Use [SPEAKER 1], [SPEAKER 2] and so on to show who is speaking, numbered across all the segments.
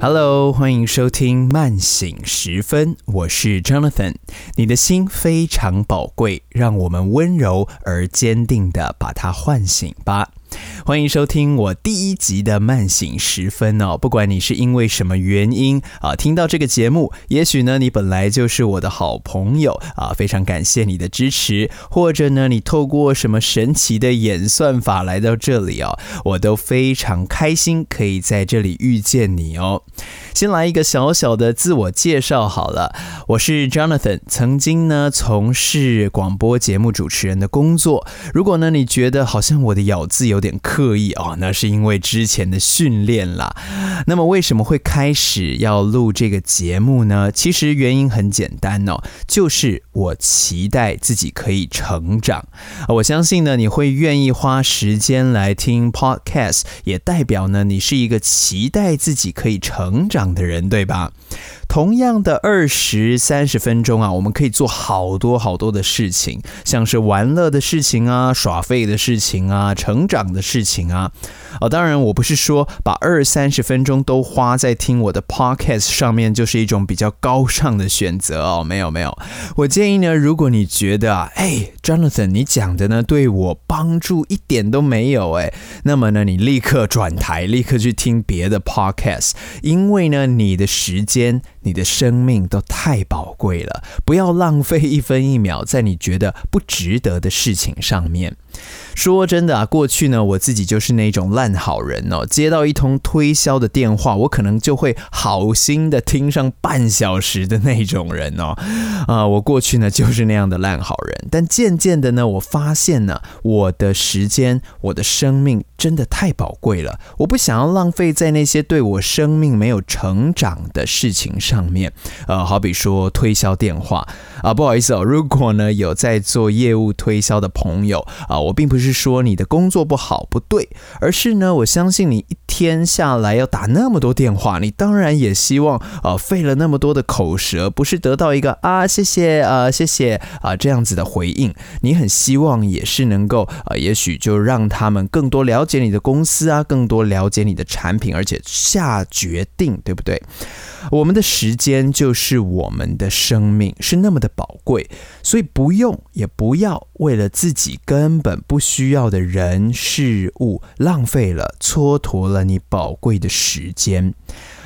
[SPEAKER 1] Hello，欢迎收听慢醒时分，我是 Jonathan。你的心非常宝贵，让我们温柔而坚定的把它唤醒吧。欢迎收听我第一集的慢醒时分哦。不管你是因为什么原因啊听到这个节目，也许呢你本来就是我的好朋友啊，非常感谢你的支持，或者呢你透过什么神奇的演算法来到这里哦，我都非常开心可以在这里遇见你哦。先来一个小小的自我介绍好了，我是 Jonathan，曾经呢从事广播节目主持人的工作。如果呢你觉得好像我的咬字有点刻刻意哦，那是因为之前的训练啦。那么为什么会开始要录这个节目呢？其实原因很简单哦，就是我期待自己可以成长。我相信呢，你会愿意花时间来听 podcast，也代表呢，你是一个期待自己可以成长的人，对吧？同样的二十三十分钟啊，我们可以做好多好多的事情，像是玩乐的事情啊、耍废的事情啊、成长的事情啊。哦，当然，我不是说把二三十分钟都花在听我的 podcast 上面就是一种比较高尚的选择哦。没有没有，我建议呢，如果你觉得啊，哎，Jonathan，你讲的呢对我帮助一点都没有哎，那么呢，你立刻转台，立刻去听别的 podcast，因为呢，你的时间。你的生命都太宝贵了，不要浪费一分一秒在你觉得不值得的事情上面。说真的啊，过去呢，我自己就是那种烂好人哦。接到一通推销的电话，我可能就会好心的听上半小时的那种人哦。啊，我过去呢就是那样的烂好人。但渐渐的呢，我发现呢，我的时间、我的生命真的太宝贵了，我不想要浪费在那些对我生命没有成长的事情上上面。呃，好比说推销电话啊，不好意思哦，如果呢有在做业务推销的朋友啊。我并不是说你的工作不好不对，而是呢，我相信你一天下来要打那么多电话，你当然也希望呃费了那么多的口舌，不是得到一个啊谢谢啊谢谢啊这样子的回应，你很希望也是能够啊，也许就让他们更多了解你的公司啊，更多了解你的产品，而且下决定，对不对？我们的时间就是我们的生命，是那么的宝贵，所以不用也不要为了自己根本不需要的人事物浪费了、蹉跎了你宝贵的时间。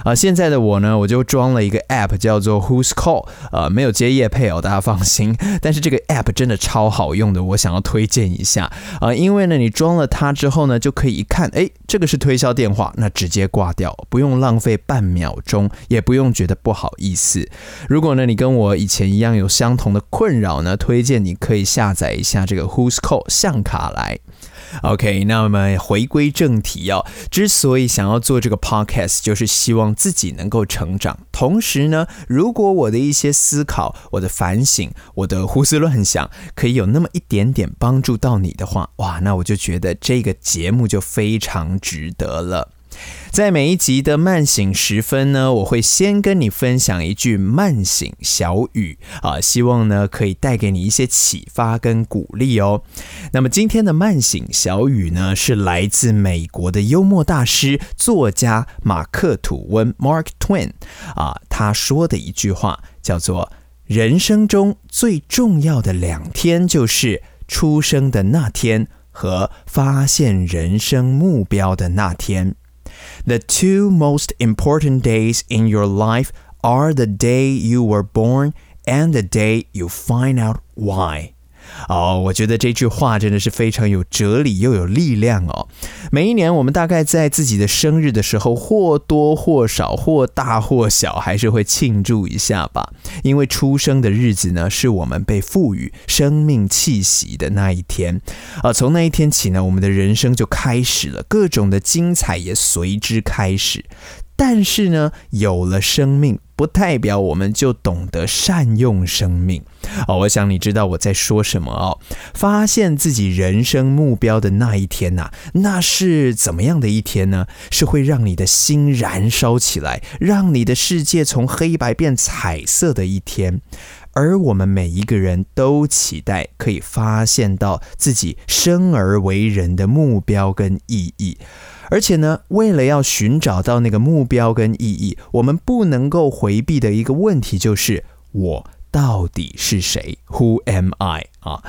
[SPEAKER 1] 啊，现在的我呢，我就装了一个 App，叫做 Who's Call，呃，没有接夜配哦，大家放心。但是这个 App 真的超好用的，我想要推荐一下啊，因为呢，你装了它之后呢，就可以一看，哎，这个是推销电话，那直接挂掉，不用浪费半秒钟，也不用觉得不好意思。如果呢，你跟我以前一样有相同的困扰呢，推荐你可以下载一下这个 Who's Call 相卡来。OK，那我们回归正题哦。之所以想要做这个 Podcast，就是希望自己能够成长。同时呢，如果我的一些思考、我的反省、我的胡思乱想，可以有那么一点点帮助到你的话，哇，那我就觉得这个节目就非常值得了。在每一集的慢醒时分呢，我会先跟你分享一句慢醒小语啊，希望呢可以带给你一些启发跟鼓励哦。那么今天的慢醒小语呢，是来自美国的幽默大师作家马克吐温 （Mark Twain） 啊，他说的一句话叫做：“人生中最重要的两天，就是出生的那天和发现人生目标的那天。” The two most important days in your life are the day you were born and the day you find out why. 哦，我觉得这句话真的是非常有哲理又有力量哦。每一年，我们大概在自己的生日的时候，或多或少、或大或小，还是会庆祝一下吧。因为出生的日子呢，是我们被赋予生命气息的那一天。啊，从那一天起呢，我们的人生就开始了，各种的精彩也随之开始。但是呢，有了生命，不代表我们就懂得善用生命。哦，我想你知道我在说什么哦。发现自己人生目标的那一天呐，那是怎么样的一天呢？是会让你的心燃烧起来，让你的世界从黑白变彩色的一天。而我们每一个人都期待可以发现到自己生而为人的目标跟意义。而且呢，为了要寻找到那个目标跟意义，我们不能够回避的一个问题就是我。到底是谁？Who am I？啊，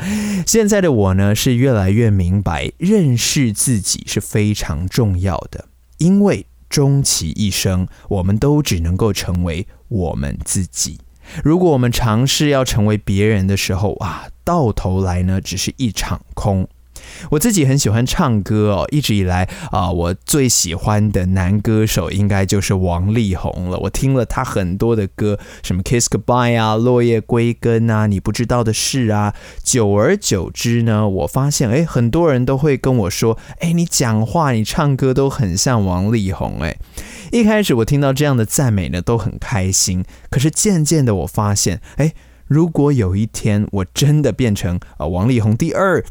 [SPEAKER 1] 现在的我呢，是越来越明白，认识自己是非常重要的。因为终其一生，我们都只能够成为我们自己。如果我们尝试要成为别人的时候，啊，到头来呢，只是一场空。我自己很喜欢唱歌哦，一直以来啊，我最喜欢的男歌手应该就是王力宏了。我听了他很多的歌，什么《Kiss Goodbye》啊，《落叶归根》啊，你不知道的事啊。久而久之呢，我发现哎，很多人都会跟我说，哎，你讲话、你唱歌都很像王力宏。哎，一开始我听到这样的赞美呢，都很开心。可是渐渐的，我发现，哎，如果有一天我真的变成啊王力宏第二。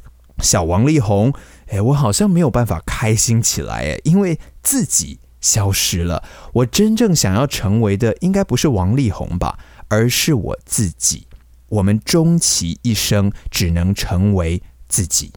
[SPEAKER 1] 小王力宏，哎，我好像没有办法开心起来，哎，因为自己消失了。我真正想要成为的，应该不是王力宏吧，而是我自己。我们终其一生，只能成为自己。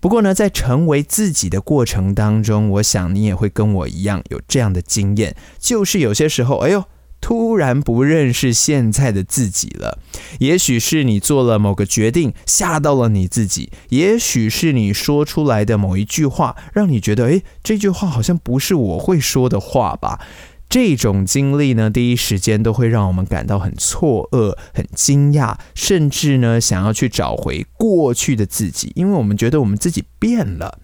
[SPEAKER 1] 不过呢，在成为自己的过程当中，我想你也会跟我一样有这样的经验，就是有些时候，哎呦。突然不认识现在的自己了，也许是你做了某个决定吓到了你自己，也许是你说出来的某一句话让你觉得，诶，这句话好像不是我会说的话吧？这种经历呢，第一时间都会让我们感到很错愕、很惊讶，甚至呢，想要去找回过去的自己，因为我们觉得我们自己变了。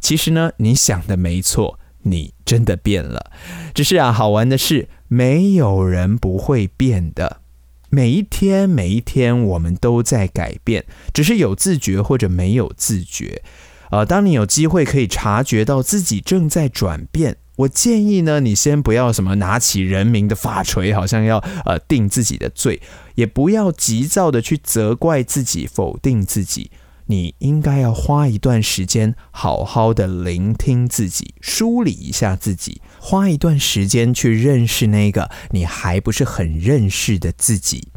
[SPEAKER 1] 其实呢，你想的没错，你真的变了。只是啊，好玩的是。没有人不会变的，每一天每一天我们都在改变，只是有自觉或者没有自觉。呃，当你有机会可以察觉到自己正在转变，我建议呢，你先不要什么拿起人民的法锤，好像要呃定自己的罪，也不要急躁的去责怪自己、否定自己。你应该要花一段时间，好好的聆听自己，梳理一下自己，花一段时间去认识那个你还不是很认识的自己。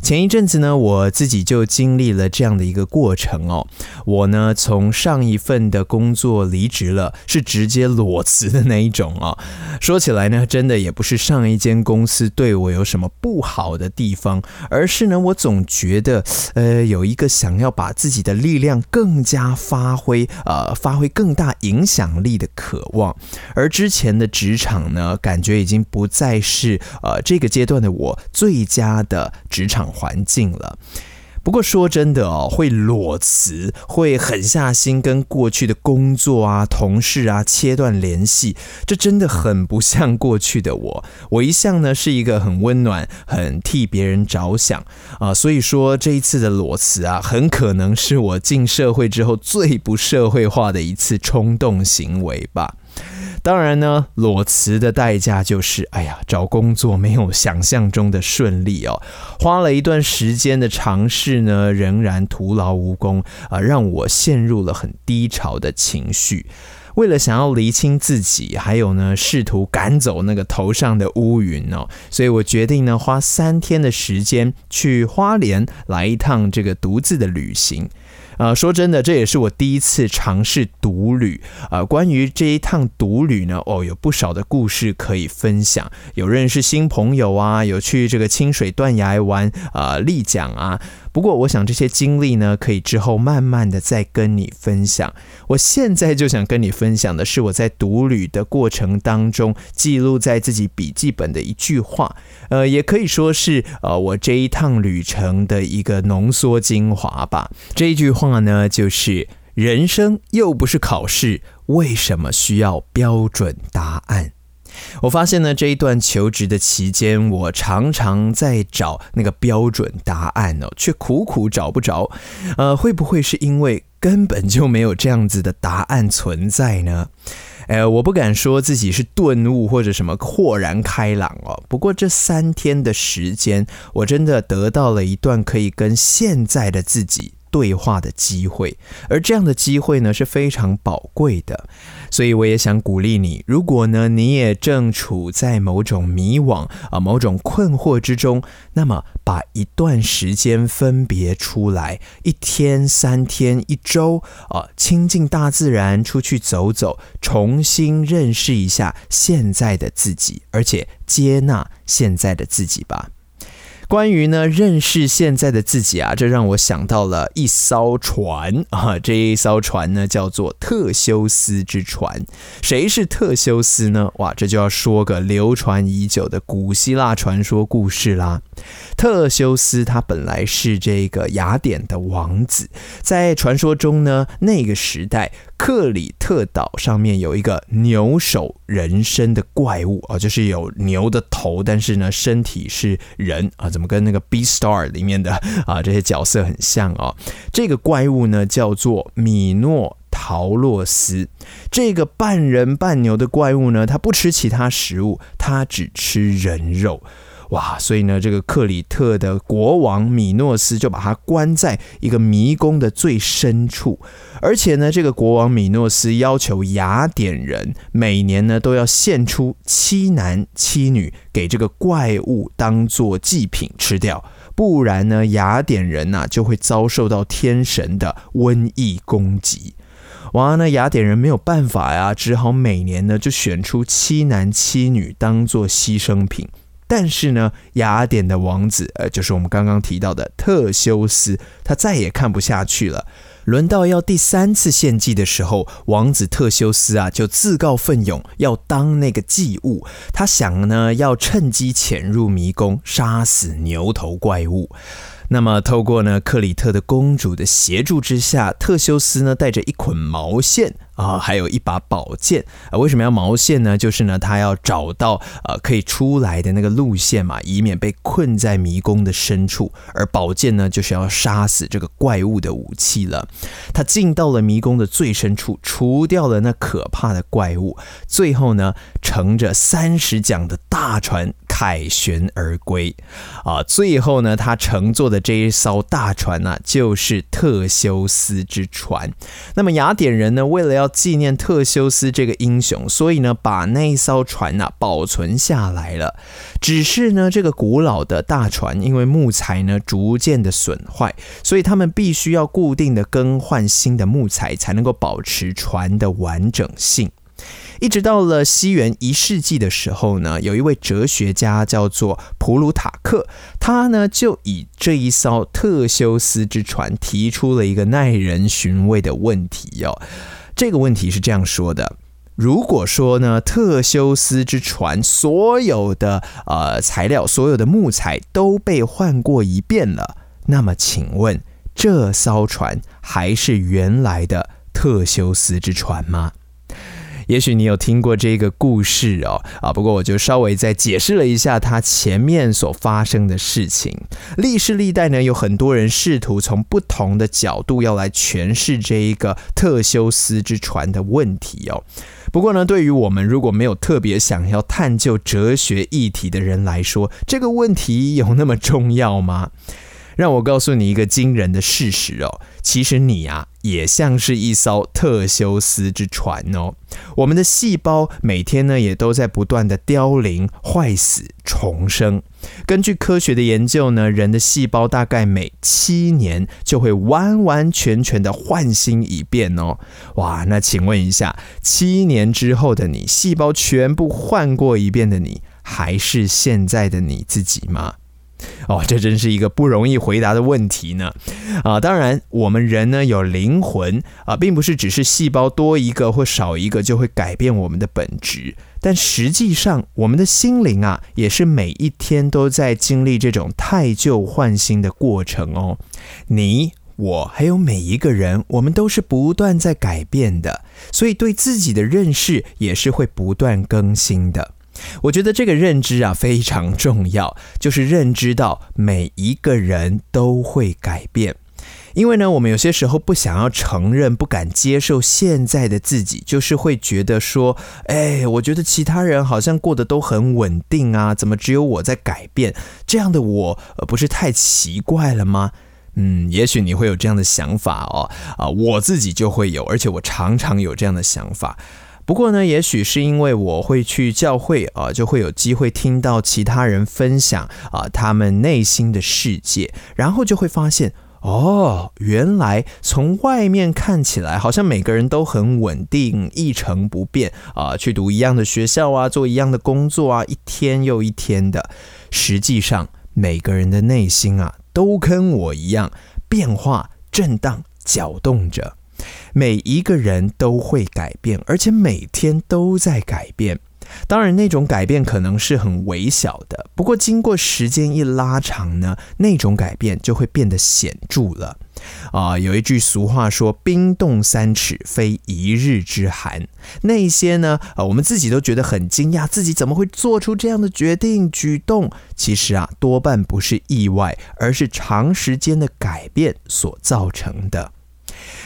[SPEAKER 1] 前一阵子呢，我自己就经历了这样的一个过程哦。我呢，从上一份的工作离职了，是直接裸辞的那一种哦。说起来呢，真的也不是上一间公司对我有什么不好的地方，而是呢，我总觉得，呃，有一个想要把自己的力量更加发挥，呃，发挥更大影响力的渴望。而之前的职场呢，感觉已经不再是呃这个阶段的我最佳的职场。环境了，不过说真的哦，会裸辞，会狠下心跟过去的工作啊、同事啊切断联系，这真的很不像过去的我。我一向呢是一个很温暖、很替别人着想啊，所以说这一次的裸辞啊，很可能是我进社会之后最不社会化的一次冲动行为吧。当然呢，裸辞的代价就是，哎呀，找工作没有想象中的顺利哦。花了一段时间的尝试呢，仍然徒劳无功啊，让我陷入了很低潮的情绪。为了想要厘清自己，还有呢，试图赶走那个头上的乌云哦，所以我决定呢，花三天的时间去花莲来一趟这个独自的旅行。啊，说真的，这也是我第一次尝试独旅啊。关于这一趟独旅呢，哦，有不少的故事可以分享，有认识新朋友啊，有去这个清水断崖玩啊，丽江啊。不过，我想这些经历呢，可以之后慢慢的再跟你分享。我现在就想跟你分享的是我在独旅的过程当中记录在自己笔记本的一句话，呃，也可以说是呃我这一趟旅程的一个浓缩精华吧。这一句话呢，就是人生又不是考试，为什么需要标准答案？我发现呢，这一段求职的期间，我常常在找那个标准答案哦，却苦苦找不着。呃，会不会是因为根本就没有这样子的答案存在呢？呃，我不敢说自己是顿悟或者什么豁然开朗哦。不过这三天的时间，我真的得到了一段可以跟现在的自己。对话的机会，而这样的机会呢是非常宝贵的，所以我也想鼓励你，如果呢你也正处在某种迷惘啊、某种困惑之中，那么把一段时间分别出来，一天、三天、一周啊，亲近大自然，出去走走，重新认识一下现在的自己，而且接纳现在的自己吧。关于呢认识现在的自己啊，这让我想到了一艘船 啊，这一艘船呢叫做特修斯之船。谁是特修斯呢？哇，这就要说个流传已久的古希腊传说故事啦。特修斯他本来是这个雅典的王子，在传说中呢，那个时代。克里特岛上面有一个牛首人身的怪物啊，就是有牛的头，但是呢身体是人啊，怎么跟那个《B Star》里面的 啊这些角色很像哦？这个怪物呢叫做米诺陶洛斯，这个半人半牛的怪物呢，它不吃其他食物，它只吃人肉。哇，所以呢，这个克里特的国王米诺斯就把他关在一个迷宫的最深处，而且呢，这个国王米诺斯要求雅典人每年呢都要献出七男七女给这个怪物当做祭品吃掉，不然呢，雅典人呐就会遭受到天神的瘟疫攻击。哇，那雅典人没有办法呀，只好每年呢就选出七男七女当做牺牲品。但是呢，雅典的王子，呃，就是我们刚刚提到的特修斯，他再也看不下去了。轮到要第三次献祭的时候，王子特修斯啊，就自告奋勇要当那个祭物。他想呢，要趁机潜入迷宫，杀死牛头怪物。那么，透过呢克里特的公主的协助之下，特修斯呢带着一捆毛线啊，还有一把宝剑啊。为什么要毛线呢？就是呢他要找到呃可以出来的那个路线嘛，以免被困在迷宫的深处。而宝剑呢，就是要杀死这个怪物的武器了。他进到了迷宫的最深处，除掉了那可怕的怪物，最后呢，乘着三十桨的大船。凯旋而归，啊，最后呢，他乘坐的这一艘大船呢，就是特修斯之船。那么雅典人呢，为了要纪念特修斯这个英雄，所以呢，把那一艘船呢保存下来了。只是呢，这个古老的大船因为木材呢逐渐的损坏，所以他们必须要固定的更换新的木材，才能够保持船的完整性。一直到了西元一世纪的时候呢，有一位哲学家叫做普鲁塔克，他呢就以这一艘特修斯之船提出了一个耐人寻味的问题哦。这个问题是这样说的：如果说呢，特修斯之船所有的呃材料、所有的木材都被换过一遍了，那么请问这艘船还是原来的特修斯之船吗？也许你有听过这个故事哦，啊，不过我就稍微再解释了一下它前面所发生的事情。历世历代呢，有很多人试图从不同的角度要来诠释这一个特修斯之船的问题哦。不过呢，对于我们如果没有特别想要探究哲学议题的人来说，这个问题有那么重要吗？让我告诉你一个惊人的事实哦，其实你啊也像是一艘特修斯之船哦。我们的细胞每天呢也都在不断的凋零、坏死、重生。根据科学的研究呢，人的细胞大概每七年就会完完全全的换新一遍哦。哇，那请问一下，七年之后的你，细胞全部换过一遍的你，还是现在的你自己吗？哦，这真是一个不容易回答的问题呢。啊，当然，我们人呢有灵魂啊，并不是只是细胞多一个或少一个就会改变我们的本质。但实际上，我们的心灵啊，也是每一天都在经历这种太旧换新的过程哦。你、我还有每一个人，我们都是不断在改变的，所以对自己的认识也是会不断更新的。我觉得这个认知啊非常重要，就是认知到每一个人都会改变。因为呢，我们有些时候不想要承认、不敢接受现在的自己，就是会觉得说：“哎，我觉得其他人好像过得都很稳定啊，怎么只有我在改变？这样的我，不是太奇怪了吗？”嗯，也许你会有这样的想法哦，啊，我自己就会有，而且我常常有这样的想法。不过呢，也许是因为我会去教会啊，就会有机会听到其他人分享啊他们内心的世界，然后就会发现哦，原来从外面看起来好像每个人都很稳定、一成不变啊，去读一样的学校啊，做一样的工作啊，一天又一天的。实际上，每个人的内心啊，都跟我一样变化、震荡、搅动着。每一个人都会改变，而且每天都在改变。当然，那种改变可能是很微小的，不过经过时间一拉长呢，那种改变就会变得显著了。啊，有一句俗话说：“冰冻三尺，非一日之寒。”那些呢，啊，我们自己都觉得很惊讶，自己怎么会做出这样的决定举动？其实啊，多半不是意外，而是长时间的改变所造成的。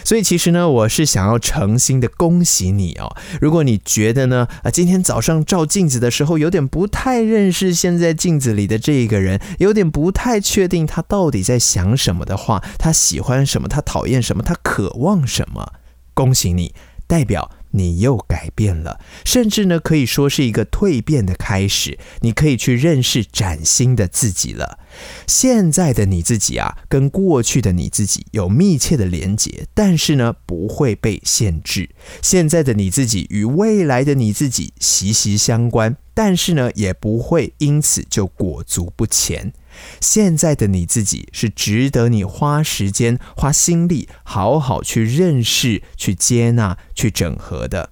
[SPEAKER 1] 所以其实呢，我是想要诚心的恭喜你哦。如果你觉得呢，啊，今天早上照镜子的时候有点不太认识现在镜子里的这个人，有点不太确定他到底在想什么的话，他喜欢什么，他讨厌什么，他渴望什么，恭喜你，代表。你又改变了，甚至呢，可以说是一个蜕变的开始。你可以去认识崭新的自己了。现在的你自己啊，跟过去的你自己有密切的连结，但是呢，不会被限制。现在的你自己与未来的你自己息息相关，但是呢，也不会因此就裹足不前。现在的你自己是值得你花时间、花心力，好好去认识、去接纳、去整合的。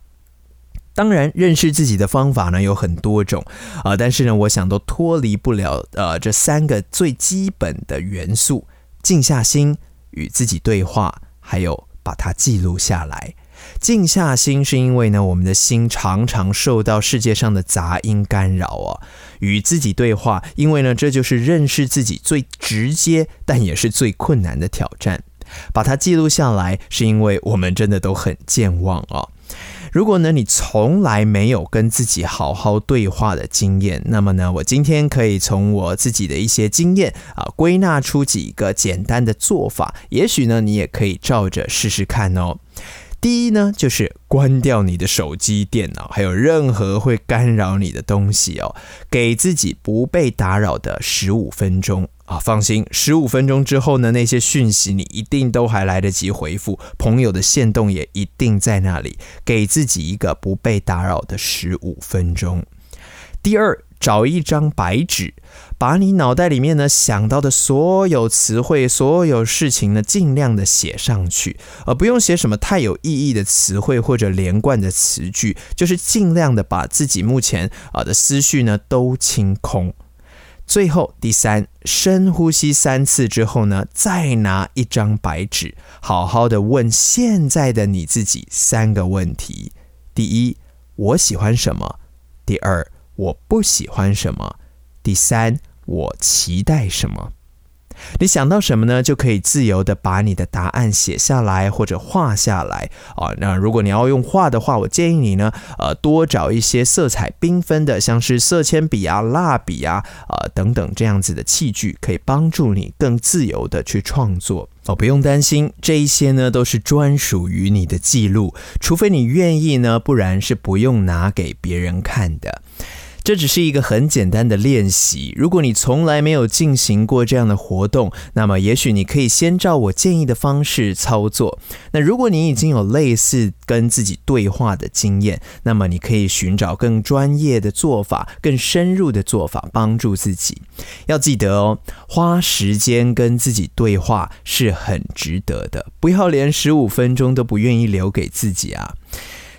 [SPEAKER 1] 当然，认识自己的方法呢有很多种啊，但是呢，我想都脱离不了呃这三个最基本的元素：静下心与自己对话，还有把它记录下来。静下心，是因为呢，我们的心常常受到世界上的杂音干扰啊。与自己对话，因为呢，这就是认识自己最直接，但也是最困难的挑战。把它记录下来，是因为我们真的都很健忘啊。如果呢，你从来没有跟自己好好对话的经验，那么呢，我今天可以从我自己的一些经验啊，归纳出几个简单的做法，也许呢，你也可以照着试试看哦。第一呢，就是关掉你的手机、电脑，还有任何会干扰你的东西哦，给自己不被打扰的十五分钟啊。放心，十五分钟之后呢，那些讯息你一定都还来得及回复，朋友的线动也一定在那里，给自己一个不被打扰的十五分钟。第二。找一张白纸，把你脑袋里面呢想到的所有词汇、所有事情呢，尽量的写上去，而不用写什么太有意义的词汇或者连贯的词句，就是尽量的把自己目前啊的思绪呢都清空。最后第三，深呼吸三次之后呢，再拿一张白纸，好好的问现在的你自己三个问题：第一，我喜欢什么？第二。我不喜欢什么？第三，我期待什么？你想到什么呢？就可以自由的把你的答案写下来或者画下来啊。那如果你要用画的话，我建议你呢，呃，多找一些色彩缤纷的，像是色铅笔啊、蜡笔啊、呃等等这样子的器具，可以帮助你更自由的去创作哦。不用担心，这一些呢都是专属于你的记录，除非你愿意呢，不然是不用拿给别人看的。这只是一个很简单的练习。如果你从来没有进行过这样的活动，那么也许你可以先照我建议的方式操作。那如果你已经有类似跟自己对话的经验，那么你可以寻找更专业的做法、更深入的做法，帮助自己。要记得哦，花时间跟自己对话是很值得的，不要连十五分钟都不愿意留给自己啊。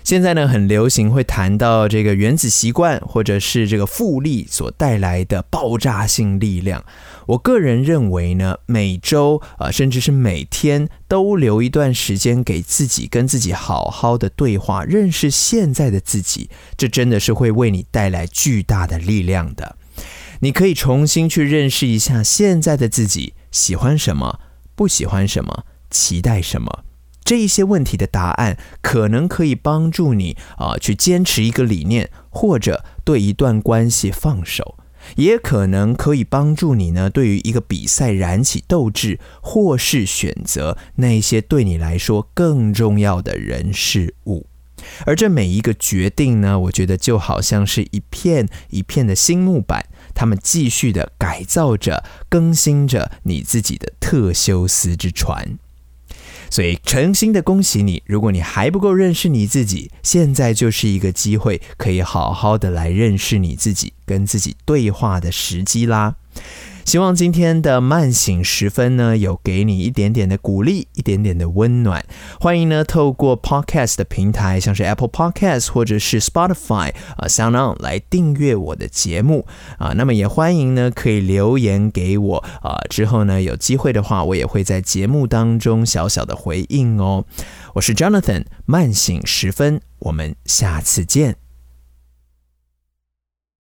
[SPEAKER 1] 现在呢，很流行会谈到这个原子习惯，或者是这个复利所带来的爆炸性力量。我个人认为呢，每周啊，甚至是每天都留一段时间给自己，跟自己好好的对话，认识现在的自己，这真的是会为你带来巨大的力量的。你可以重新去认识一下现在的自己，喜欢什么，不喜欢什么，期待什么？这一些问题的答案，可能可以帮助你啊去坚持一个理念，或者对一段关系放手，也可能可以帮助你呢，对于一个比赛燃起斗志，或是选择那些对你来说更重要的人事物。而这每一个决定呢，我觉得就好像是一片一片的新木板，他们继续的改造着、更新着你自己的特修斯之船。所以，诚心的恭喜你！如果你还不够认识你自己，现在就是一个机会，可以好好的来认识你自己，跟自己对话的时机啦。希望今天的慢醒时分呢，有给你一点点的鼓励，一点点的温暖。欢迎呢，透过 Podcast 的平台，像是 Apple Podcast 或者是 Spotify 啊，Sound On 来订阅我的节目啊。那么也欢迎呢，可以留言给我啊。之后呢，有机会的话，我也会在节目当中小小的回应哦。我是 Jonathan，慢醒时分，我们下次见。